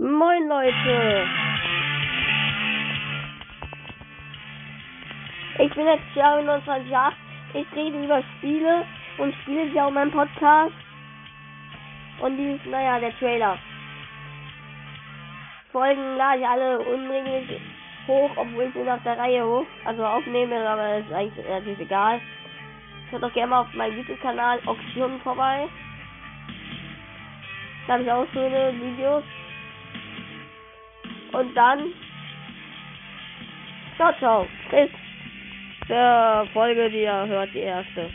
Moin Leute! Ich bin jetzt Jahre 29 Jahre. Ich rede über Spiele und Spiele ja auch meinem Podcast. Und dieses, naja, der Trailer. Folgen lade ich alle unregelmäßig hoch, obwohl ich nur nach der Reihe hoch, also aufnehme, aber ist eigentlich relativ egal. Schaut doch gerne mal auf meinem YouTube-Kanal Auktionen vorbei. Da habe ich auch schöne Videos. Und dann. Ciao, ciao. Bis zur Folge, die ihr hört, die erste.